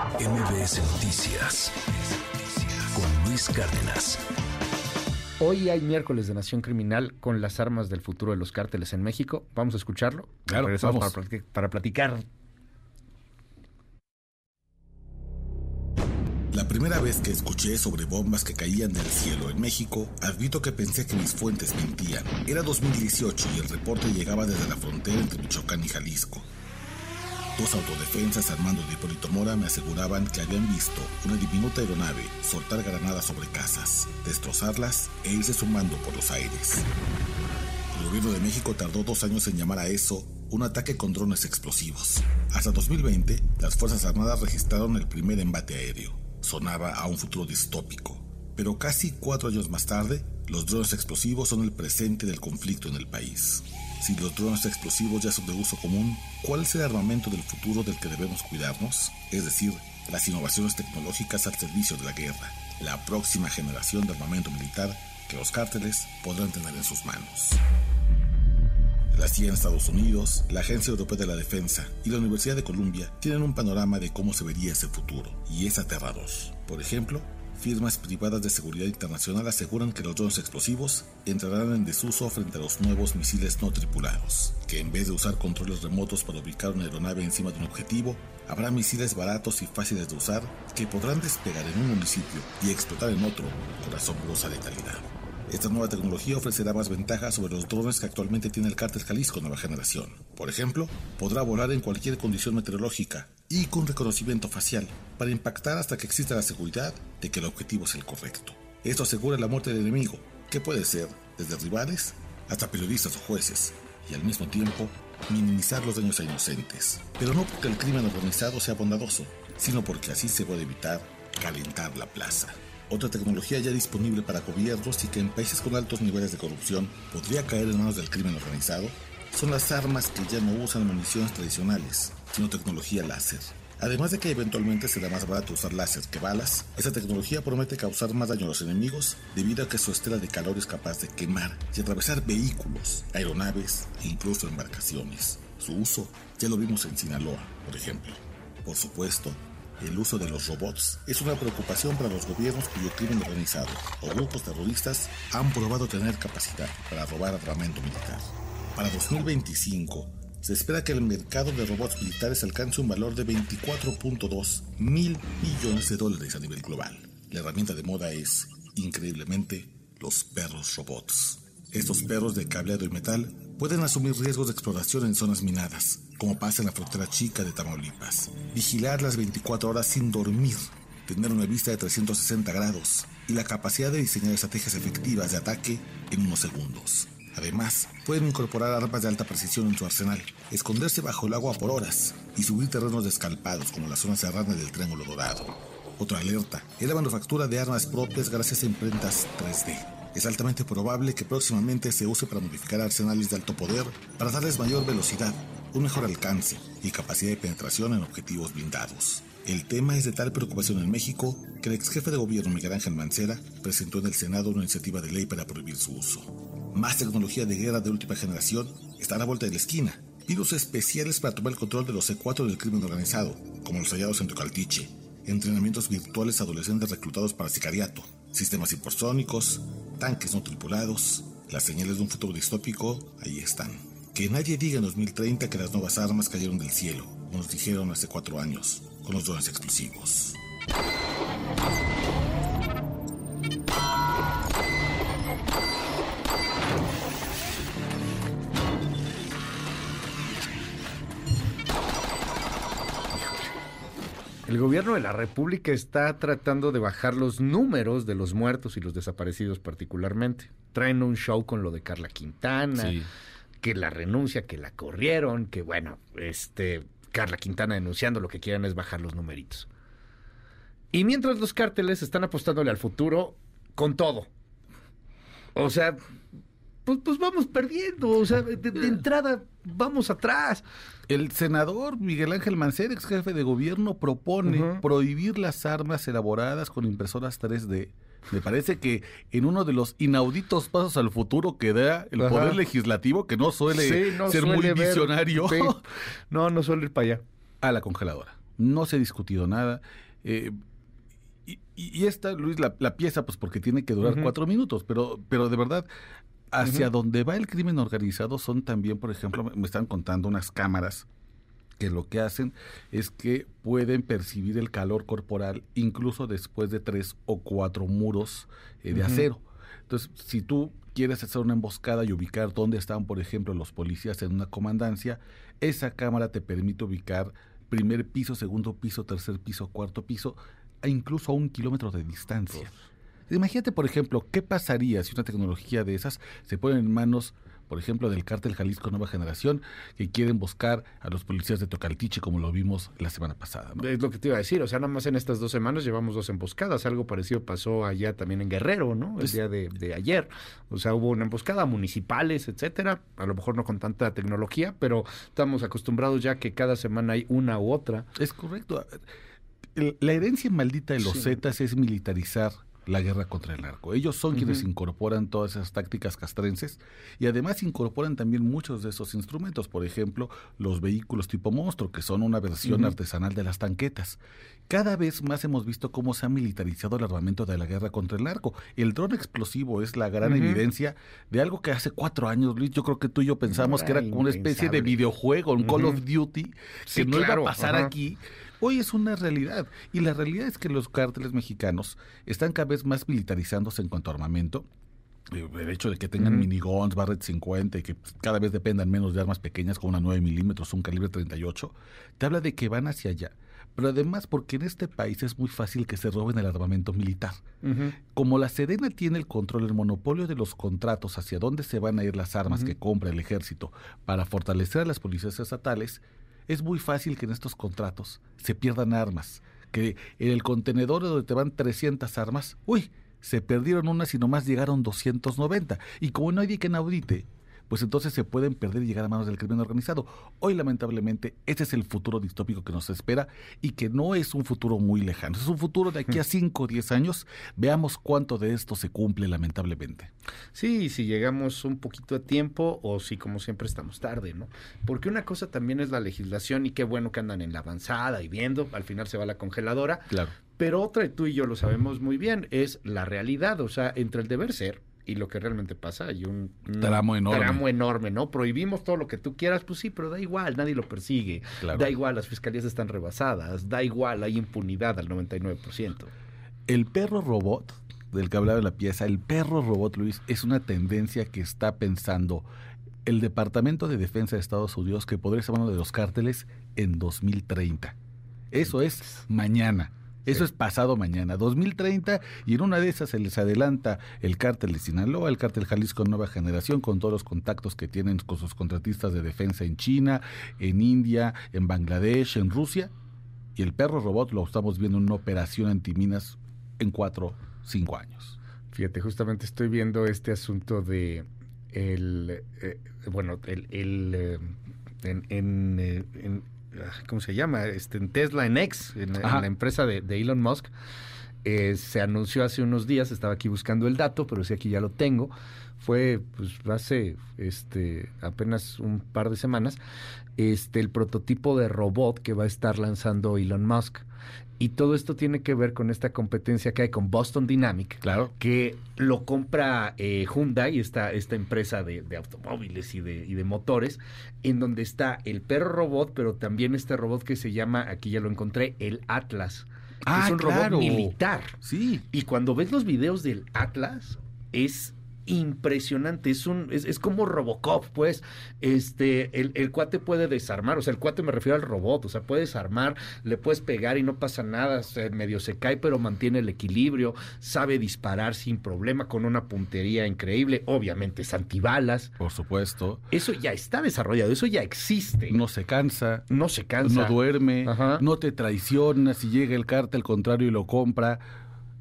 MBS Noticias con Luis Cárdenas. Hoy hay miércoles de Nación Criminal con las armas del futuro de los cárteles en México. Vamos a escucharlo. Claro, Regresamos vamos. Para, platicar, para platicar. La primera vez que escuché sobre bombas que caían del cielo en México, admito que pensé que mis fuentes mentían. Era 2018 y el reporte llegaba desde la frontera entre Michoacán y Jalisco. Dos autodefensas al mando de Hipólito Mora me aseguraban que habían visto una diminuta aeronave soltar granadas sobre casas, destrozarlas e irse sumando por los aires. El gobierno de México tardó dos años en llamar a eso un ataque con drones explosivos. Hasta 2020, las Fuerzas Armadas registraron el primer embate aéreo. Sonaba a un futuro distópico. Pero casi cuatro años más tarde, los drones explosivos son el presente del conflicto en el país. Si los drones explosivos ya son de uso común, ¿cuál es el armamento del futuro del que debemos cuidarnos? Es decir, las innovaciones tecnológicas al servicio de la guerra, la próxima generación de armamento militar que los cárteles podrán tener en sus manos. La CIA en Estados Unidos, la Agencia Europea de la Defensa y la Universidad de Columbia tienen un panorama de cómo se vería ese futuro, y es aterrador. Por ejemplo, firmas privadas de seguridad internacional aseguran que los drones explosivos entrarán en desuso frente a los nuevos misiles no tripulados, que en vez de usar controles remotos para ubicar una aeronave encima de un objetivo, habrá misiles baratos y fáciles de usar que podrán despegar en un municipio y explotar en otro con asombrosa letalidad. Esta nueva tecnología ofrecerá más ventajas sobre los drones que actualmente tiene el cártel Jalisco Nueva Generación. Por ejemplo, podrá volar en cualquier condición meteorológica y con reconocimiento facial para impactar hasta que exista la seguridad de que el objetivo es el correcto. Esto asegura la muerte del enemigo, que puede ser desde rivales hasta periodistas o jueces, y al mismo tiempo minimizar los daños a inocentes. Pero no porque el crimen organizado sea bondadoso, sino porque así se puede evitar calentar la plaza. Otra tecnología ya disponible para gobiernos y que en países con altos niveles de corrupción podría caer en manos del crimen organizado son las armas que ya no usan municiones tradicionales, sino tecnología láser. Además de que eventualmente será más barato usar láser que balas, esta tecnología promete causar más daño a los enemigos debido a que su estela de calor es capaz de quemar y atravesar vehículos, aeronaves e incluso embarcaciones. Su uso ya lo vimos en Sinaloa, por ejemplo. Por supuesto, el uso de los robots es una preocupación para los gobiernos cuyo crimen organizado o grupos terroristas han probado tener capacidad para robar armamento militar. Para 2025, se espera que el mercado de robots militares alcance un valor de 24.2 mil millones de dólares a nivel global. La herramienta de moda es, increíblemente, los perros robots. Estos perros de cableado y metal pueden asumir riesgos de exploración en zonas minadas, como pasa en la frontera chica de Tamaulipas. Vigilar las 24 horas sin dormir, tener una vista de 360 grados y la capacidad de diseñar estrategias efectivas de ataque en unos segundos. Además, pueden incorporar armas de alta precisión en su arsenal, esconderse bajo el agua por horas y subir terrenos descalpados como la zona serrana del Triángulo Dorado. Otra alerta es la manufactura de armas propias gracias a imprentas 3D. Es altamente probable que próximamente se use para modificar arsenales de alto poder para darles mayor velocidad, un mejor alcance y capacidad de penetración en objetivos blindados. El tema es de tal preocupación en México que el ex jefe de gobierno Miguel Ángel Mancera presentó en el Senado una iniciativa de ley para prohibir su uso. Más tecnología de guerra de última generación está a la vuelta de la esquina. Virus especiales para tomar el control de los C4 del crimen organizado, como los hallados en Tocaltiche, entrenamientos virtuales adolescentes reclutados para sicariato, sistemas hipersónicos, tanques no tripulados, las señales de un futuro distópico, ahí están. Que nadie diga en 2030 que las nuevas armas cayeron del cielo, como nos dijeron hace cuatro años, con los drones explosivos. El gobierno de la República está tratando de bajar los números de los muertos y los desaparecidos particularmente. Traen un show con lo de Carla Quintana, Sí. que la renuncia, que la corrieron, que bueno, este Carla Quintana denunciando lo que quieren es bajar los numeritos. Y mientras los cárteles están apostándole al futuro con todo. O sea, pues, pues vamos perdiendo. O sea, de, de entrada vamos atrás. El senador Miguel Ángel Mancera, ex jefe de gobierno, propone prohibir las armas elaboradas con impresoras 3D. Me parece que en uno de los inauditos pasos al futuro que da el Ajá. poder legislativo, que no suele Sí, no ser muy ver- visionario, sí. No, no suele ir para allá. a la congeladora. no se ha discutido nada. Eh, y, y, esta, Luis, la, la, pieza, pues porque tiene que durar cuatro minutos, pero, pero de verdad, hacia donde va el crimen organizado son también, por ejemplo, me están contando unas cámaras que lo que hacen es que pueden percibir el calor corporal incluso después de tres o cuatro muros eh, de acero. Entonces, si tú quieres hacer una emboscada y ubicar dónde están, por ejemplo, los policías en una comandancia, esa cámara te permite ubicar primer piso, segundo piso, tercer piso, cuarto piso, e incluso a un kilómetro de distancia. Imagínate, por ejemplo, qué pasaría si una tecnología de esas se pone en manos por ejemplo, del cártel Jalisco Nueva Generación, que quieren buscar a los policías de Tocaltiche, como lo vimos la semana pasada. Es lo que te iba a decir, o sea, nada más en estas dos semanas llevamos dos emboscadas, algo parecido pasó allá también en Guerrero, ¿no? El día de, de, ayer. O sea, hubo una emboscada, municipales, etcétera, a lo mejor no con tanta tecnología, pero estamos acostumbrados ya que cada semana hay una u otra. Es correcto. La herencia maldita de los sí. Zetas es militarizar la guerra contra el narco. Ellos son uh -huh. quienes incorporan todas esas tácticas castrenses y además incorporan también muchos de esos instrumentos, por ejemplo, los vehículos tipo monstruo, que son una versión uh -huh. artesanal de las tanquetas. Cada vez más hemos visto cómo se ha militarizado el armamento de la guerra contra el narco. El dron explosivo es la gran uh -huh. evidencia de algo que hace cuatro años, Luis, yo creo que tú y yo pensamos que era como una especie de videojuego, un Call of Duty, que sí, no claro. iba a pasar aquí hoy es una realidad. Y la realidad es que los cárteles mexicanos están cada vez más militarizándose en cuanto a armamento. El hecho de que tengan mm. miniguns, Barrett 50 y que cada vez dependan menos de armas pequeñas como una 9 milímetros, un calibre 38, te habla de que van hacia allá. Pero además porque en este país es muy fácil que se roben el armamento militar. Uh -huh. Como la Sedena tiene el control, el monopolio de los contratos hacia dónde se van a ir las armas uh -huh. que compra el ejército para fortalecer a las policías estatales, es muy fácil que en estos contratos se pierdan armas. Que en el contenedor donde te van 300 armas, uy, se perdieron unas y nomás llegaron 290. Y como no hay quien audite, pues entonces se pueden perder y llegar a manos del crimen organizado. Hoy, lamentablemente, ese es el futuro distópico que nos espera y que no es un futuro muy lejano. Es un futuro de aquí a 5 o 10 años. Veamos cuánto de esto se cumple, lamentablemente. Sí, si llegamos un poquito a tiempo o si, como siempre, estamos tarde, ¿no? Porque una cosa también es la legislación y qué bueno que andan en la avanzada y viendo, al final se va la congeladora. Claro. Pero otra, y tú y yo lo sabemos muy bien, es la realidad, o sea, entre el deber ser y lo que realmente pasa, hay un, un tramo enorme. tramo enorme, ¿no? Prohibimos todo lo que tú quieras, pues sí, pero da igual, nadie lo persigue. Claro. Da igual, las fiscalías están rebasadas, da igual, hay impunidad al 99%. El perro robot, del que hablaba la pieza, el perro robot, Luis, es una tendencia que está pensando el Departamento de Defensa de Estados Unidos que podría ser uno de los cárteles en 2030. Eso es mañana. Eso sí. es pasado mañana, 2030, y en una de esas se les adelanta el cártel de Sinaloa, el cártel Jalisco Nueva Generación, con todos los contactos que tienen con sus contratistas de defensa en China, en India, en Bangladesh, en Rusia, y el perro robot lo estamos viendo en una operación antiminas en cuatro, cinco años. Fíjate, justamente estoy viendo este asunto de el, eh, bueno, el, el eh, en, en, eh, en ¿cómo se llama? Este, en Tesla, en X, en, en la empresa de, de Elon Musk. Eh, se anunció hace unos días, estaba aquí buscando el dato, pero sí aquí ya lo tengo. Fue pues hace este apenas un par de semanas este el prototipo de robot que va a estar lanzando Elon Musk. Y todo esto tiene que ver con esta competencia que hay con Boston Dynamic, claro. que lo compra eh, Hyundai, esta, esta empresa de, de automóviles y de, y de, motores, en donde está el perro robot, pero también este robot que se llama, aquí ya lo encontré, el Atlas. Ah, es un claro. robot militar. Sí. Y cuando ves los videos del Atlas, es impresionante, es un, es, es, como Robocop, pues, este, el, el, cuate puede desarmar, o sea, el cuate me refiero al robot, o sea, puede desarmar, le puedes pegar y no pasa nada, o sea, medio se cae, pero mantiene el equilibrio, sabe disparar sin problema, con una puntería increíble, obviamente es antibalas. Por supuesto. Eso ya está desarrollado, eso ya existe. No se cansa. No se cansa. No duerme, Ajá. no te traiciona, si llega el cártel contrario y lo compra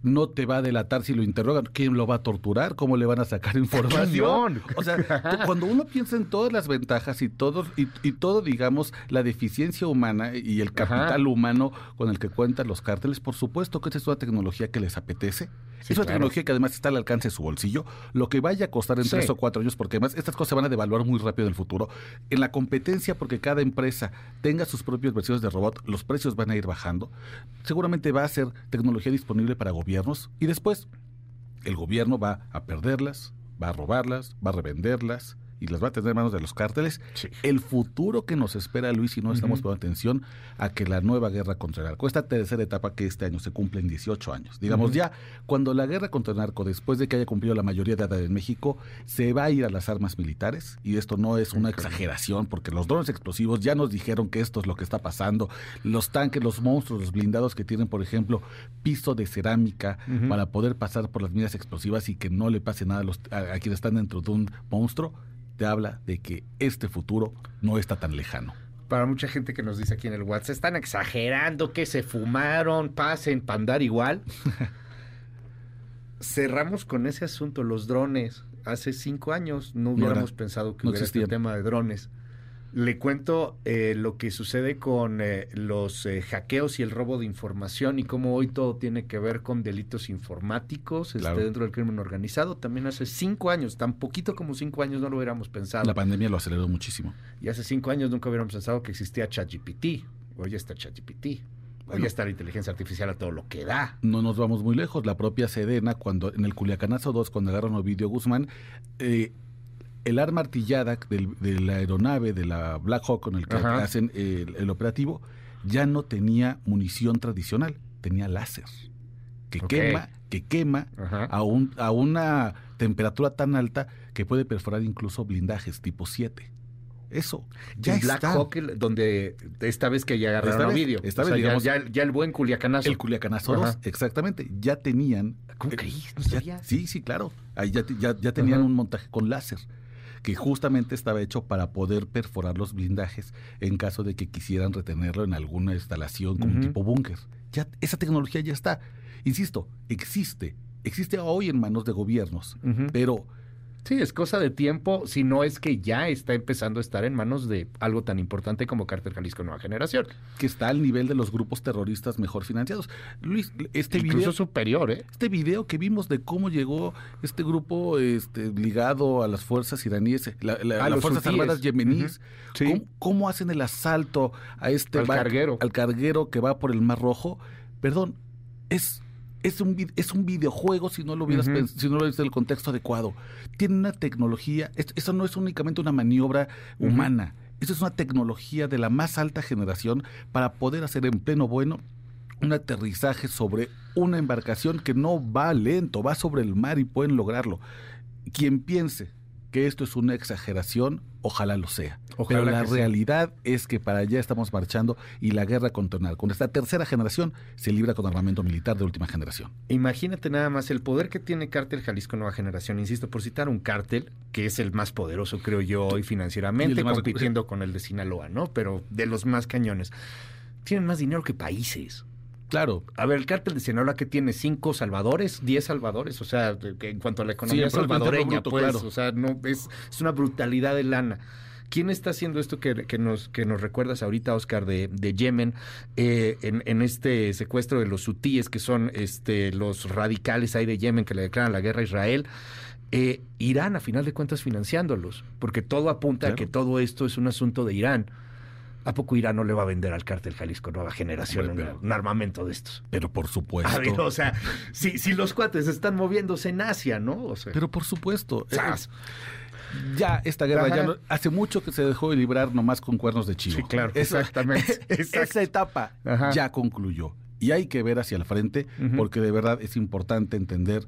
no te va a delatar si lo interrogan. ¿Quién lo va a torturar? ¿Cómo le van a sacar información? o sea, cuando uno piensa en todas las ventajas y todo, y, y todo, digamos, la deficiencia humana y el capital Ajá. humano con el que cuentan los cárteles, por supuesto que esta es una tecnología que les apetece es una tecnología que además está al alcance de su bolsillo. Lo que vaya a costar en Sí. tres o cuatro años, porque además estas cosas se van a devaluar muy rápido en el futuro. En la competencia, porque cada empresa tenga sus propias versiones de robot, los precios van a ir bajando. Seguramente va a ser tecnología disponible para gobiernos y después el gobierno va a perderlas, va a robarlas, va a revenderlas y las va a tener en manos de los cárteles. Sí. El futuro que nos espera, Luis, si no estamos Ujú. poniendo atención a que la nueva guerra contra el narco, esta tercera etapa que este año se cumple en 18 años, digamos ya, cuando la guerra contra el narco, después de que haya cumplido la mayoría de edad en México, se va a ir a las armas militares y esto no es una exageración porque los drones explosivos ya nos dijeron que esto es lo que está pasando, los tanques, los monstruos, los blindados que tienen, por ejemplo, piso de cerámica para poder pasar por las minas explosivas y que no le pase nada a, los, a, a quienes están dentro de un monstruo, te habla de que este futuro no está tan lejano. Para mucha gente que nos dice aquí en el WhatsApp, están exagerando, que se fumaron, pasen para andar igual. Cerramos con ese asunto, los drones. Hace cinco años no hubiéramos era- pensado que no hubiera este existían. tema de drones. Le cuento eh, lo que sucede con eh, los eh, hackeos y el robo de información y cómo hoy todo tiene que ver con delitos informáticos este, dentro del crimen organizado. También hace cinco años, tan poquito como cinco años no lo hubiéramos pensado. La pandemia lo aceleró muchísimo. Y hace cinco años nunca hubiéramos pensado que existía ChatGPT. Hoy está ChatGPT. Hoy está la inteligencia artificial a todo lo que da. No nos vamos muy lejos. La propia Sedena, cuando en el Culiacanazo 2, cuando agarran a Ovidio Guzmán, eh, el arma artillada del- de la aeronave, de la Black Hawk con el que Ajá. hacen el, el operativo, ya no tenía munición tradicional, tenía láser. Que quema, que quema Ajá. a, un- a una temperatura tan alta que puede perforar incluso blindajes tipo 7. Eso, ya el Black está. Hawk, donde esta vez que ya agarraron Esta vez, vídeo. esta O sea, vez, digamos, ya- ya el buen culiacanazo. El Culiacanazo 2, Ajá. exactamente. Ya tenían. ¿Cómo crees? No sabía. sí, sí, claro. Ahí ya, te- ya, ya tenían Ajá. un montaje con láser que justamente estaba hecho para poder perforar los blindajes en caso de que quisieran retenerlo en alguna instalación como un Ujú. tipo búnker. Ya esa tecnología ya está. Insisto, existe. Existe hoy en manos de gobiernos, pero Sí, es cosa de tiempo, si no es que ya está empezando a estar en manos de algo tan importante como Cártel Jalisco Nueva Generación. que está al nivel de los grupos terroristas mejor financiados. Luis, este Incluso video superior, ¿eh? Este video que vimos de cómo llegó este grupo este, ligado a las fuerzas iraníes, la- la- A las fuerzas hutíes. armadas yemeníes. Sí. ¿cómo, cómo hacen el asalto a este Al bar- carguero. al carguero que va por el Mar Rojo? Perdón, es es un es un videojuego si no lo hubieras pens- si no lo ves en el contexto adecuado. Tiene una tecnología, es- eso no es únicamente una maniobra humana. Eso es una tecnología de la más alta generación para poder hacer en pleno bueno un aterrizaje sobre una embarcación que no va lento, va sobre el mar y pueden lograrlo. Quien piense que esto es una exageración, ojalá lo sea. Ojalá Pero la realidad es que para allá estamos marchando y la guerra contra con esta tercera generación, se libra con armamento militar de última generación. Imagínate nada más el poder que tiene Cártel Jalisco Nueva Generación, insisto, por citar un cártel, que es el más poderoso, creo yo, hoy financieramente, más- compitiendo con el de Sinaloa, ¿no? Pero de los más cañones. Tienen más dinero que países. Claro, A ver, el cártel de Sinaloa que tiene cinco salvadores, diez salvadores, o sea, en cuanto a la economía salvadoreña, Bruto, pues, claro. o sea, no es, es una brutalidad de lana. ¿Quién está haciendo esto que, que nos, que nos recuerdas ahorita, Oscar, de, de Yemen, eh, en, en este secuestro de los hutíes, que son este, los radicales ahí de Yemen que le declaran la guerra a Israel? Eh, Irán, a final de cuentas, financiándolos, porque todo apunta a que todo esto es un asunto de Irán. ¿A poco Irán no le va a vender al cártel Jalisco Nueva Generación pero- un armamento de estos? pero por supuesto. A ver, o sea, si, si los cuates están moviéndose en Asia, ¿no? O sea, Pero por supuesto. ya esta guerra Ajá. ya no- hace mucho que se dejó de librar nomás con cuernos de chivo. Sí, claro, Esa- exactamente, exacto. Esa etapa Ajá. ya concluyó. Y hay que ver hacia el frente porque de verdad es importante entender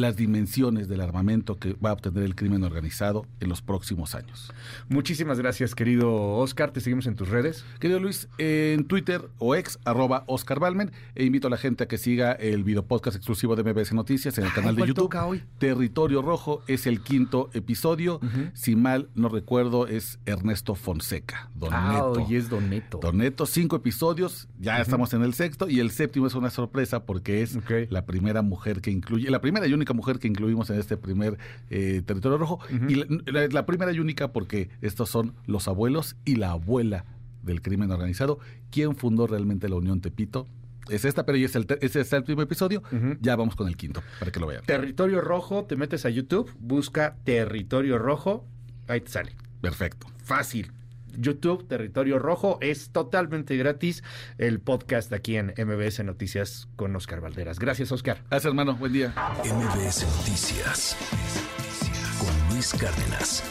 las dimensiones del armamento que va a obtener el crimen organizado en los próximos años. Muchísimas gracias, querido Oscar. Te seguimos en tus redes. Querido Luis, en Twitter o ex, arroba Oscar Balmen, e invito a la gente a que siga el video podcast exclusivo de MBS Noticias en el canal de ¿cuál YouTube. toca hoy? Territorio Rojo es el quinto episodio. Si mal no recuerdo, es Ernesto Fonseca, Don Ah, Neto. hoy es Don Neto. Don Neto, cinco episodios, ya estamos en el sexto, y el séptimo es una sorpresa porque es la primera mujer que incluye, la primera y única mujer que incluimos en este primer eh, territorio rojo, y la, primera y única porque estos son los abuelos y la abuela del crimen organizado. ¿Quién fundó realmente la Unión Tepito? es esta, pero es el, ese es el último episodio. Ya vamos con el quinto, para que lo vean. Territorio Rojo, te metes a YouTube, busca Territorio Rojo, ahí te sale. Perfecto. Fácil. YouTube, Territorio Rojo, es totalmente gratis el podcast aquí en MBS Noticias con Oscar Valderas. Gracias, Oscar. Gracias, hermano. Buen día. MBS Noticias con Luis Cárdenas.